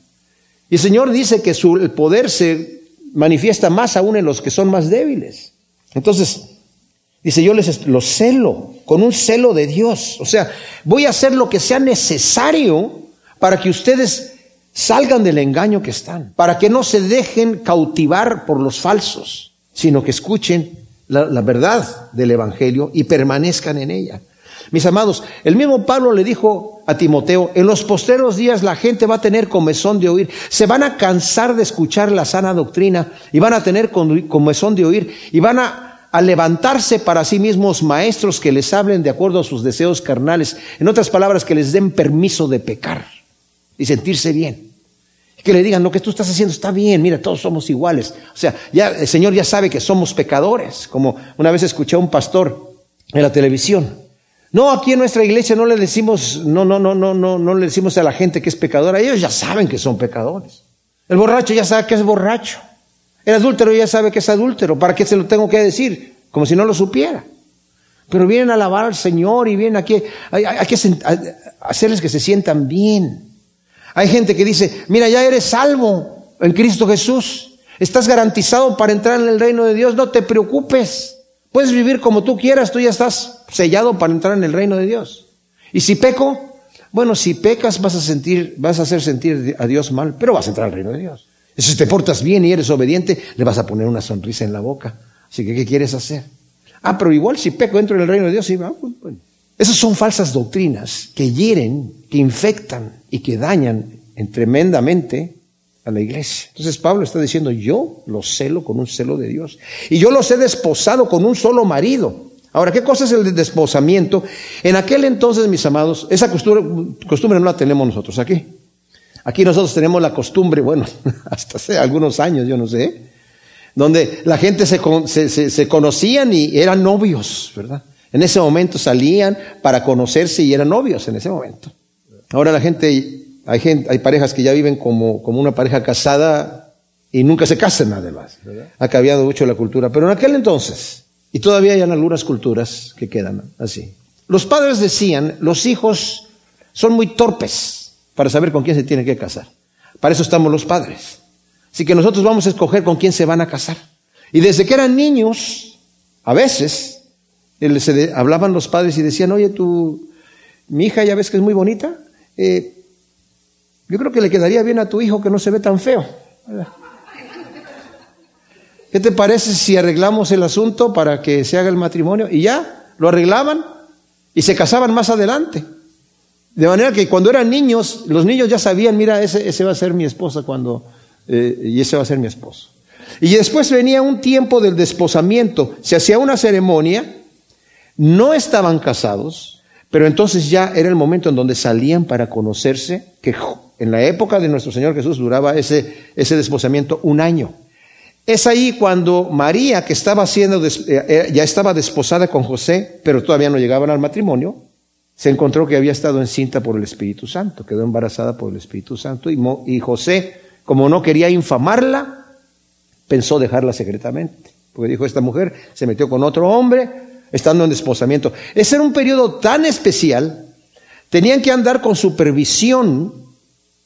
Y el Señor dice que su, el poder se manifiesta más aún en los que son más débiles. Entonces, dice, yo les los celo con un celo de Dios. O sea, voy a hacer lo que sea necesario para que ustedes salgan del engaño que están, para que no se dejen cautivar por los falsos, sino que escuchen la, verdad del Evangelio y permanezcan en ella. Mis amados, el mismo Pablo le dijo a Timoteo, en los posteros días la gente va a tener comezón de oír, se van a cansar de escuchar la sana doctrina y van a tener comezón de oír y van a, levantarse para sí mismos maestros que les hablen de acuerdo a sus deseos carnales, en otras palabras, que les den permiso de pecar y sentirse bien. Que le digan, lo que tú estás haciendo está bien, mira, todos somos iguales. O sea, ya el Señor ya sabe que somos pecadores, como una vez escuché a un pastor en la televisión no, aquí en nuestra iglesia no le decimos, no, no, no, no, no, no le decimos a la gente que es pecadora. Ellos ya saben que son pecadores. El borracho ya sabe que es borracho. El adúltero ya sabe que es adúltero. ¿Para qué se lo tengo que decir? Como si no lo supiera. Pero vienen a alabar al Señor y vienen aquí, hay, hay que hacerles que se sientan bien. Hay gente que dice, mira, ya eres salvo en Cristo Jesús. Estás garantizado para entrar en el reino de Dios. No te preocupes. Puedes vivir como tú quieras, tú ya estás sellado para entrar en el reino de Dios. Y si peco, bueno, si pecas vas a sentir, vas a hacer sentir a Dios mal, pero vas a entrar al reino de Dios. Si te portas bien y eres obediente, le vas a poner una sonrisa en la boca. Así que, ¿qué quieres hacer? Ah, pero igual si peco dentro del reino de Dios, sí, bueno. Esas son falsas doctrinas que hieren, que infectan y que dañan tremendamente a la iglesia. Entonces Pablo está diciendo, yo los celo con un celo de Dios. Y yo los he desposado con un solo marido. Ahora, ¿qué cosa es el desposamiento? En aquel entonces, mis amados, esa costumbre, costumbre no la tenemos nosotros aquí. Aquí nosotros tenemos la costumbre, bueno, hasta hace algunos años, yo no sé, donde la gente se, se, se conocían y eran novios, ¿verdad? En ese momento salían para conocerse y eran novios en ese momento. Ahora la gente hay, gente, hay parejas que ya viven como, como una pareja casada y nunca se casan además. Ha cambiado mucho la cultura. Pero en aquel entonces, y todavía hay algunas culturas que quedan así. Los padres decían, los hijos son muy torpes para saber con quién se tiene que casar. Para eso estamos los padres. Así que nosotros vamos a escoger con quién se van a casar. Y desde que eran niños, a veces, se hablaban los padres y decían, oye, tú, mi hija ya ves que es muy bonita, eh, yo creo que le quedaría bien a tu hijo que no se ve tan feo. ¿Qué te parece si arreglamos el asunto para que se haga el matrimonio? Y ya, lo arreglaban y se casaban más adelante. De manera que cuando eran niños, los niños ya sabían, mira, ese, ese va a ser mi esposa cuando, eh, y ese va a ser mi esposo. Y después venía un tiempo del desposamiento, se hacía una ceremonia, no estaban casados, pero entonces ya era el momento en donde salían para conocerse, que en la época de nuestro Señor Jesús duraba ese, ese desposamiento un año. Es ahí cuando María, que estaba siendo, eh, eh, ya estaba desposada con José, pero todavía no llegaban al matrimonio, se encontró que había estado encinta por el Espíritu Santo, quedó embarazada por el Espíritu Santo y, José, como no quería infamarla, pensó dejarla secretamente, porque dijo, esta mujer se metió con otro hombre, estando en desposamiento. Ese era un periodo tan especial, tenían que andar con supervisión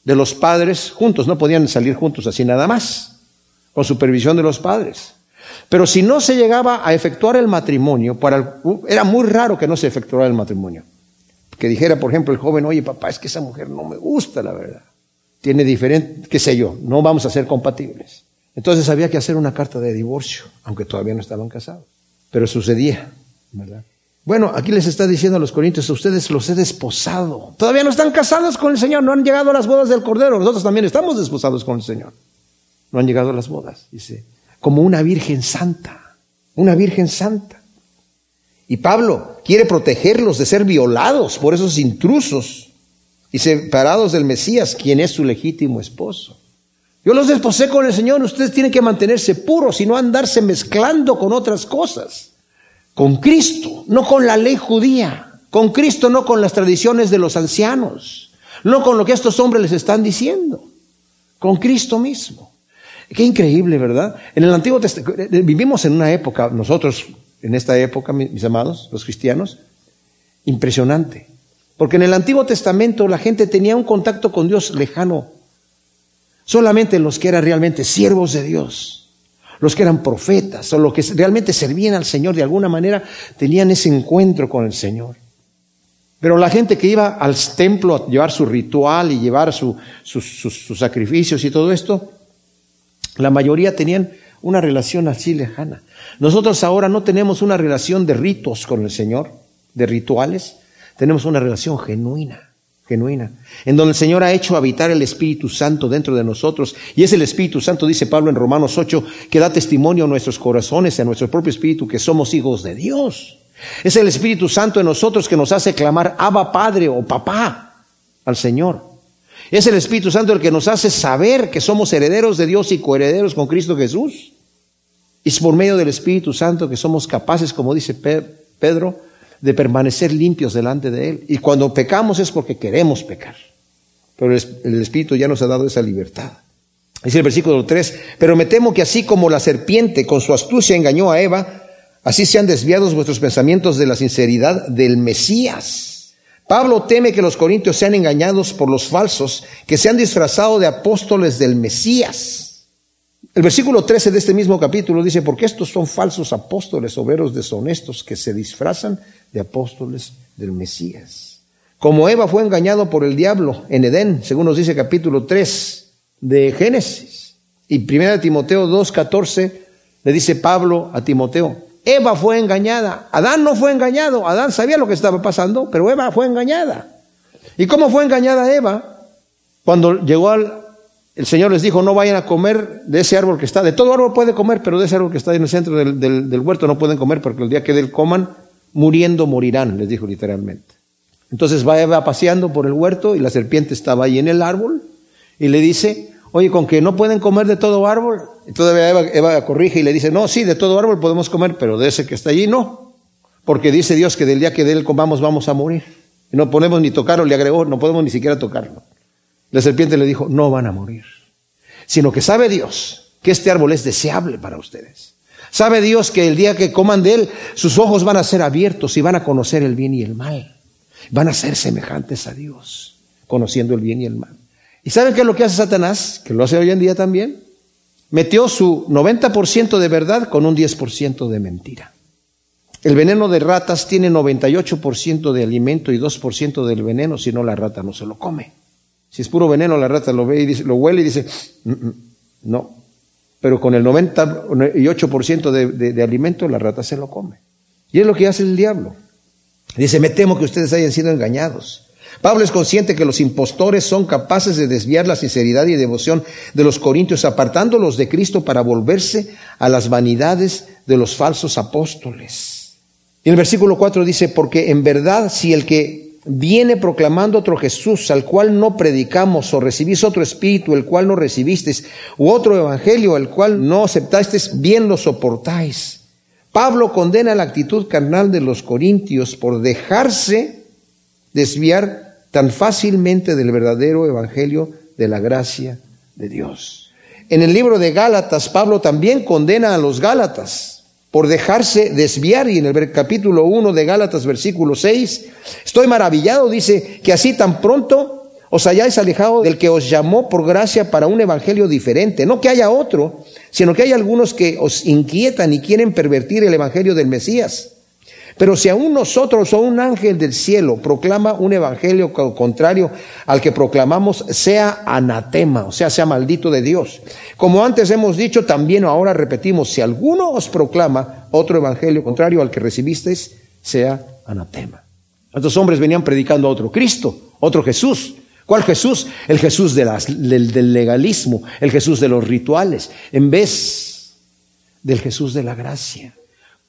de los padres juntos, no podían salir juntos así nada más, con supervisión de los padres. Pero si no se llegaba a efectuar el matrimonio, era muy raro que no se efectuara el matrimonio. Que dijera, por ejemplo, el joven, oye papá, es que esa mujer no me gusta, la verdad. Tiene diferente, qué sé yo, no vamos a ser compatibles. Entonces había que hacer una carta de divorcio, aunque todavía no estaban casados. Pero sucedía. Bueno, aquí les está diciendo a los corintios, a ustedes los he desposado. Todavía no están casados con el Señor, no han llegado a las bodas del Cordero. Nosotros también estamos desposados con el Señor. No han llegado a las bodas, dice, como una virgen santa, una virgen santa. Y Pablo quiere protegerlos de ser violados por esos intrusos y separados del Mesías, quien es su legítimo esposo. Yo los desposé con el Señor, ustedes tienen que mantenerse puros y no andarse mezclando con otras cosas con Cristo, no con la ley judía, con Cristo, no con las tradiciones de los ancianos. no con lo que estos hombres les están diciendo, con Cristo mismo. Qué increíble, ¿verdad? En el Antiguo Testamento, vivimos en una época, nosotros en esta época, mis amados, los cristianos, impresionante. Porque en el Antiguo Testamento la gente tenía un contacto con Dios lejano. Solamente los que eran realmente siervos de Dios, los que eran profetas o los que realmente servían al Señor de alguna manera, tenían ese encuentro con el Señor. Pero la gente que iba al templo a llevar su ritual y llevar sus, sacrificios y todo esto, la mayoría tenían una relación así lejana. Nosotros ahora no tenemos una relación de ritos con el Señor, de rituales, tenemos una relación genuina, genuina, en donde el Señor ha hecho habitar el Espíritu Santo dentro de nosotros. Y es el Espíritu Santo, dice Pablo en Romanos 8, que da testimonio a nuestros corazones, a nuestro propio Espíritu, que somos hijos de Dios. Es el Espíritu Santo en nosotros que nos hace clamar Abba Padre o Papá al Señor. Es el Espíritu Santo el que nos hace saber que somos herederos de Dios y coherederos con Cristo Jesús. Es por medio del Espíritu Santo que somos capaces, como dice Pedro, de permanecer limpios delante de Él. Y cuando pecamos es porque queremos pecar. Pero el Espíritu ya nos ha dado esa libertad. Dice el versículo 3, pero me temo que así como la serpiente con su astucia engañó a Eva, así sean desviados vuestros pensamientos de la sinceridad del Mesías. Pablo teme que los corintios sean engañados por los falsos, que se han disfrazado de apóstoles del Mesías. El versículo 13 de este mismo capítulo dice, porque estos son falsos apóstoles, obreros deshonestos, que se disfrazan de apóstoles del Mesías. Como Eva fue engañado por el diablo en Edén, según nos dice capítulo 3 de Génesis. Y 1 Timoteo 2.14 le dice Pablo a Timoteo, Eva fue engañada, Adán no fue engañado, Adán sabía lo que estaba pasando, pero Eva fue engañada. ¿Y cómo fue engañada Eva? Cuando llegó al, el Señor les dijo, no vayan a comer de ese árbol que está, de todo árbol puede comer, pero de ese árbol que está en el centro del, del huerto no pueden comer porque el día que él coman, muriendo morirán, les dijo literalmente. Entonces va Eva paseando por el huerto y la serpiente estaba ahí en el árbol y le dice, oye, con que no pueden comer de todo árbol. Y todavía Eva, corrige y le dice, no, sí, de todo árbol podemos comer, pero de ese que está allí no. Porque dice Dios que del día que de él comamos vamos a morir. Y no podemos ni tocarlo, le agregó, no podemos ni siquiera tocarlo. La serpiente le dijo, no van a morir. Sino que sabe Dios que este árbol es deseable para ustedes. Sabe Dios que el día que coman de él, sus ojos van a ser abiertos y van a conocer el bien y el mal. Van a ser semejantes a Dios, conociendo el bien y el mal. ¿Y saben qué es lo que hace Satanás? Que lo hace hoy en día también. Metió su 90% de verdad con un 10% de mentira. El veneno de ratas tiene 98% de alimento y 2% del veneno, si no la rata no se lo come. Si es puro veneno, la rata lo ve y dice, lo huele y dice, mm, mm, no, pero con el 98% de, de, de alimento la rata se lo come. Y es lo que hace el diablo. Dice, me temo que ustedes hayan sido engañados. Pablo es consciente que los impostores son capaces de desviar la sinceridad y devoción de los corintios, apartándolos de Cristo para volverse a las vanidades de los falsos apóstoles. Y el versículo 4 dice, porque en verdad si el que viene proclamando otro Jesús al cual no predicamos, o recibís otro espíritu el cual no recibisteis, u otro evangelio el cual no aceptasteis, bien lo soportáis. Pablo condena la actitud carnal de los corintios por dejarse desviar tan fácilmente del verdadero evangelio de la gracia de Dios. En el libro de Gálatas, Pablo también condena a los Gálatas por dejarse desviar. Y en el capítulo 1 de Gálatas, versículo 6, estoy maravillado, dice, que así tan pronto os hayáis alejado del que os llamó por gracia para un evangelio diferente. No que haya otro, sino que hay algunos que os inquietan y quieren pervertir el evangelio del Mesías. Pero si aún nosotros o un ángel del cielo proclama un evangelio contrario al que proclamamos, sea anatema, o sea, sea maldito de Dios. Como antes hemos dicho, también ahora repetimos, si alguno os proclama otro evangelio contrario al que recibisteis, sea anatema. Estos hombres venían predicando a otro Cristo, otro Jesús. ¿Cuál Jesús? El Jesús de del, del legalismo, el Jesús de los rituales, en vez del Jesús de la gracia.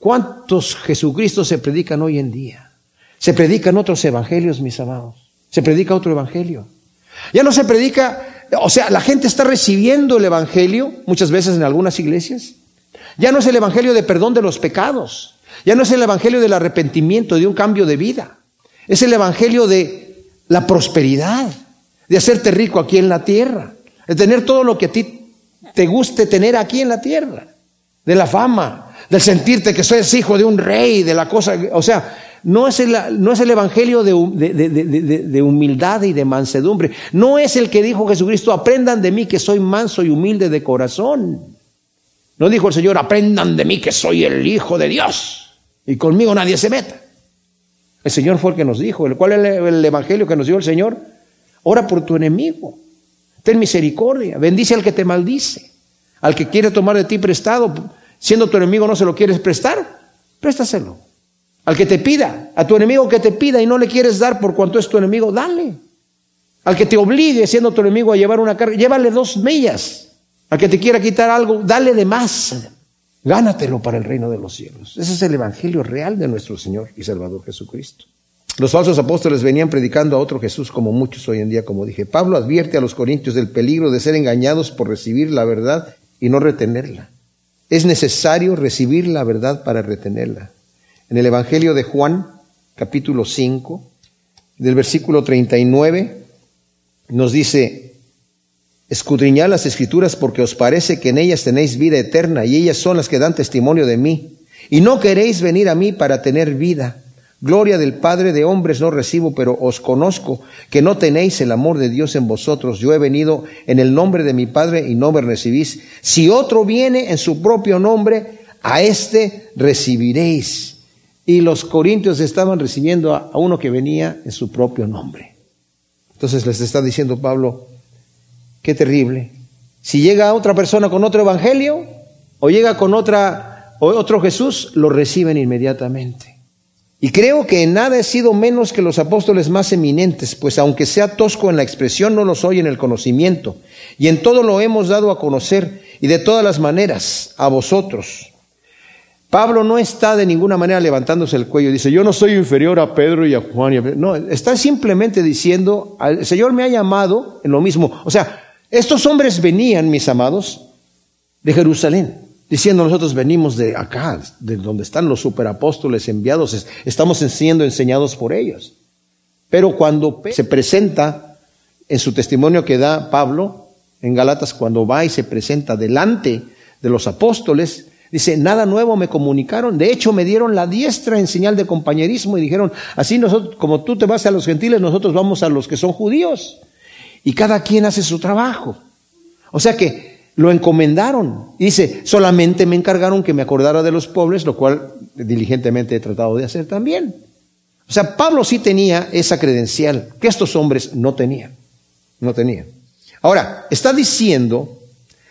¿Cuántos Jesucristos se predican hoy en día? Se predican otros evangelios, mis amados. Se predica otro evangelio. Ya no se predica, o sea, la gente está recibiendo el evangelio muchas veces en algunas iglesias. Ya no es el evangelio de perdón de los pecados. Ya no es el evangelio del arrepentimiento, de un cambio de vida. Es el evangelio de la prosperidad. de hacerte rico aquí en la tierra, de tener todo lo que a ti te guste tener aquí en la tierra, de la fama, del sentirte que soy hijo de un rey, de la cosa, o sea, no es el, no es el evangelio de, de, humildad y de mansedumbre, no es el que dijo Jesucristo, aprendan de mí que soy manso y humilde de corazón. No dijo el Señor, aprendan de mí que soy el Hijo de Dios y conmigo nadie se meta. El Señor fue el que nos dijo. ¿Cuál es el evangelio que nos dio el Señor? Ora por tu enemigo. Ten misericordia. Bendice al que te maldice. Al que quiere tomar de ti prestado, siendo tu enemigo no se lo quieres prestar, préstaselo. Al que te pida, a tu enemigo que te pida y no le quieres dar por cuanto es tu enemigo, dale. Al que te obligue, siendo tu enemigo, a llevar una carga, llévale dos millas. Al que te quiera quitar algo, dale de más. Gánatelo para el reino de los cielos. Ese es el evangelio real de nuestro Señor y Salvador Jesucristo. Los falsos apóstoles venían predicando a otro Jesús como muchos hoy en día, como dije. Pablo advierte a los corintios del peligro de ser engañados por recibir la verdad y no retenerla. Es necesario recibir la verdad para retenerla. En el Evangelio de Juan, capítulo 5, del versículo 39, nos dice, Escudriñad las escrituras porque os parece que en ellas tenéis vida eterna y ellas son las que dan testimonio de mí. Y no queréis venir a mí para tener vida. Gloria del Padre de hombres no recibo, pero os conozco que no tenéis el amor de Dios en vosotros. Yo he venido en el nombre de mi Padre y no me recibís. Si otro viene en su propio nombre, a éste recibiréis. Y los corintios estaban recibiendo a uno que venía en su propio nombre. Entonces les está diciendo Pablo, Qué terrible. Si llega otra persona con otro evangelio o llega con otra otro Jesús, lo reciben inmediatamente. Y creo que en nada he sido menos que los apóstoles más eminentes, pues aunque sea tosco en la expresión, no lo soy en el conocimiento. Y en todo lo hemos dado a conocer y de todas las maneras a vosotros. Pablo no está de ninguna manera levantándose el cuello dice, yo no soy inferior a Pedro y a Juan. Y a No, está simplemente diciendo, el Señor me ha llamado en lo mismo. O sea, estos hombres venían, mis amados, de Jerusalén, diciendo nosotros venimos de acá, de donde están los superapóstoles enviados, estamos siendo enseñados por ellos. Pero cuando se presenta en su testimonio que da Pablo en Galatas, cuando va y se presenta delante de los apóstoles, dice, nada nuevo me comunicaron, de hecho me dieron la diestra en señal de compañerismo y dijeron, así nosotros, como tú te vas a los gentiles, nosotros vamos a los que son judíos y cada quien hace su trabajo. O sea que lo encomendaron. Dice, solamente me encargaron que me acordara de los pobres, lo cual diligentemente he tratado de hacer también. O sea, Pablo sí tenía esa credencial que estos hombres no tenían. No tenían. Ahora, está diciendo,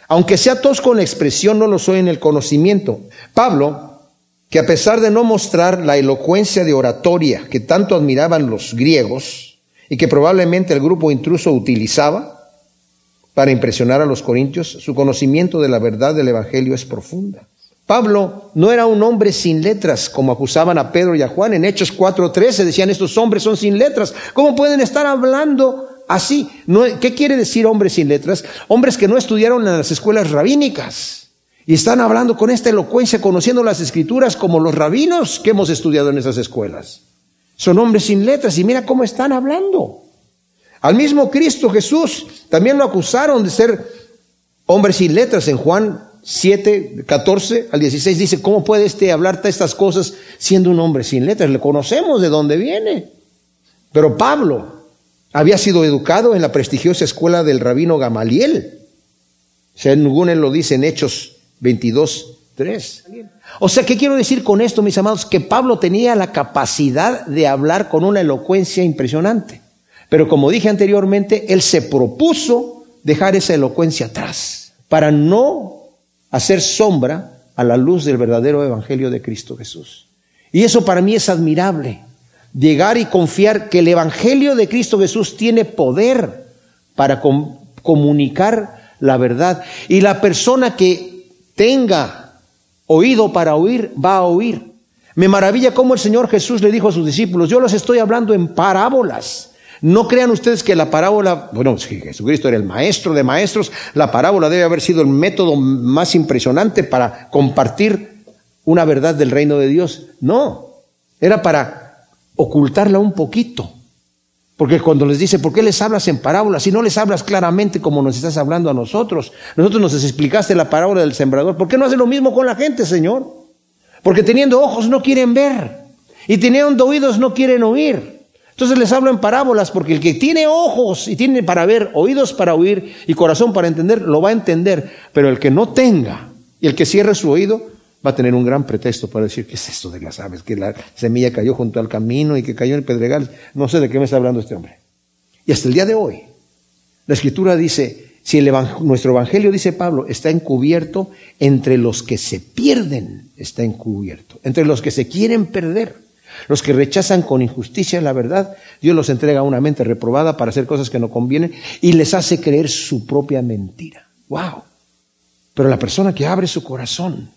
aunque sea tosco en la expresión, no lo soy en el conocimiento. Pablo, que a pesar de no mostrar la elocuencia de oratoria que tanto admiraban los griegos, y que probablemente el grupo intruso utilizaba para impresionar a los corintios, su conocimiento de la verdad del Evangelio es profunda. Pablo no era un hombre sin letras, como acusaban a Pedro y a Juan. En Hechos 4.13 decían, estos hombres son sin letras. ¿Cómo pueden estar hablando así? ¿Qué quiere decir hombres sin letras? Hombres que no estudiaron en las escuelas rabínicas. Y están hablando con esta elocuencia, conociendo las escrituras como los rabinos que hemos estudiado en esas escuelas. Son hombres sin letras y mira cómo están hablando. Al mismo Cristo Jesús también lo acusaron de ser hombre sin letras. En Juan 7, 14 al 16 dice, ¿cómo puede este hablar estas cosas siendo un hombre sin letras? Le conocemos de dónde viene. Pero Pablo había sido educado en la prestigiosa escuela del rabino Gamaliel. Según él lo dice en Hechos 22, 3. O sea, ¿qué quiero decir con esto, mis amados? Que Pablo tenía la capacidad de hablar con una elocuencia impresionante. Pero como dije anteriormente, él se propuso dejar esa elocuencia atrás para no hacer sombra a la luz del verdadero evangelio de Cristo Jesús. Y eso para mí es admirable. Llegar y confiar que el evangelio de Cristo Jesús tiene poder para comunicar la verdad. Y la persona que tenga oído para oír, va a oír. Me maravilla cómo el Señor Jesús le dijo a sus discípulos, yo los estoy hablando en parábolas. No crean ustedes que la parábola, bueno, si Jesucristo era el maestro de maestros, la parábola debe haber sido el método más impresionante para compartir una verdad del reino de Dios. No, era para ocultarla un poquito, Porque cuando les dice, ¿por qué les hablas en parábolas? Si no les hablas claramente como nos estás hablando a nosotros. Nosotros nos explicaste la parábola del sembrador. ¿Por qué no hace lo mismo con la gente, Señor? Porque teniendo ojos no quieren ver. Y teniendo oídos no quieren oír. Entonces les hablo en parábolas porque el que tiene ojos y tiene para ver, oídos para oír y corazón para entender, lo va a entender. Pero el que no tenga y el que cierre su oído, va a tener un gran pretexto para decir, ¿qué es esto de las aves? Que la semilla cayó junto al camino y que cayó en el pedregal. No sé de qué me está hablando este hombre. Y hasta el día de hoy, la escritura dice, si el nuestro evangelio, dice Pablo, está encubierto, entre los que se pierden está encubierto, entre los que se quieren perder, los que rechazan con injusticia la verdad, Dios los entrega a una mente reprobada para hacer cosas que no convienen y les hace creer su propia mentira. ¡Wow! Pero la persona que abre su corazón,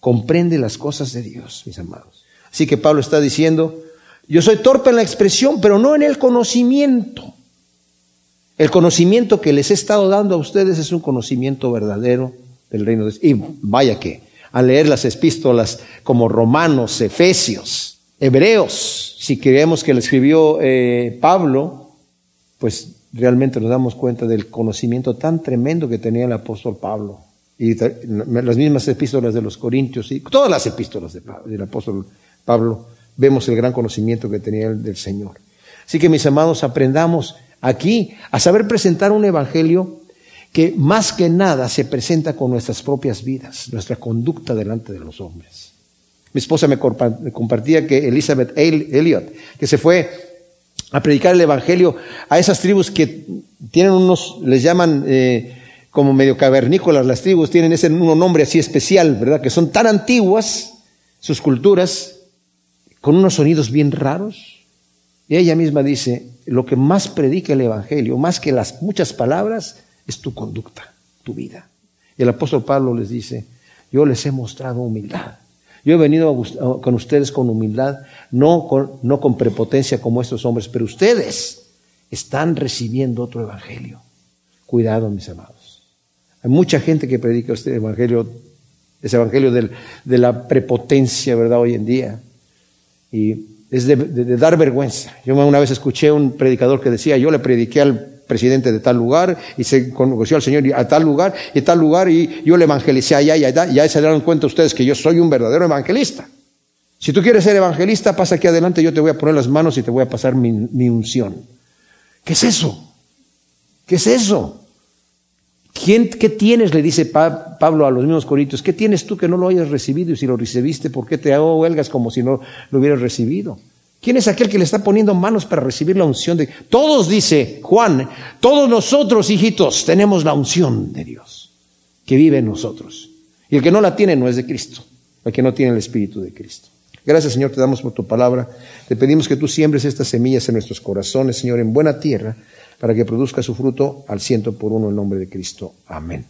comprende las cosas de Dios, mis amados. Así que Pablo está diciendo, yo soy torpe en la expresión, pero no en el conocimiento. El conocimiento que les he estado dando a ustedes es un conocimiento verdadero del reino de Dios. Y vaya que, al leer las epístolas como Romanos, Efesios, Hebreos, si creemos que le escribió eh, Pablo, pues realmente nos damos cuenta del conocimiento tan tremendo que tenía el apóstol Pablo y las mismas epístolas de los Corintios y todas las epístolas del apóstol Pablo, vemos el gran conocimiento que tenía el del Señor. Así que mis amados, aprendamos aquí a saber presentar un evangelio que más que nada se presenta con nuestras propias vidas, nuestra conducta delante de los hombres. Mi esposa me compartía que Elizabeth Elliot, que se fue a predicar el evangelio a esas tribus que tienen unos, les llaman eh, como medio cavernícolas las tribus, tienen ese nombre así especial, ¿verdad? Que son tan antiguas sus culturas, con unos sonidos bien raros. Y ella misma dice, lo que más predica el Evangelio, más que las muchas palabras, es tu conducta, tu vida. Y el apóstol Pablo les dice, yo les he mostrado humildad. Yo he venido con ustedes con humildad, no con, prepotencia como estos hombres, pero ustedes están recibiendo otro evangelio. Cuidado, mis amados. Hay mucha gente que predica este evangelio, ese evangelio de la prepotencia, ¿verdad? Hoy en día. Y es de, dar vergüenza. Yo una vez escuché un predicador que decía, yo le prediqué al presidente de tal lugar y se conoció al Señor a tal lugar y tal lugar y yo le evangelicé allá y allá y ya se dieron cuenta ustedes que yo soy un verdadero evangelista. Si tú quieres ser evangelista, pasa aquí adelante, yo te voy a poner las manos y te voy a pasar mi, mi unción. ¿Qué es eso? ¿Qué es eso? ¿Qué tienes? Le dice Pablo a los mismos corintios. ¿Qué tienes tú que no lo hayas recibido? Y si lo recibiste, ¿por qué te huelgas como si no lo hubieras recibido? ¿Quién es aquel que le está poniendo manos para recibir la unción de Todos, dice Juan, todos nosotros, hijitos, tenemos la unción de Dios que vive en nosotros. Y el que no la tiene no es de Cristo, el que no tiene el Espíritu de Cristo. Gracias, Señor, te damos por tu palabra. Te pedimos que tú siembres estas semillas en nuestros corazones, Señor, en buena tierra para que produzca su fruto al ciento por uno en nombre de Cristo. Amén.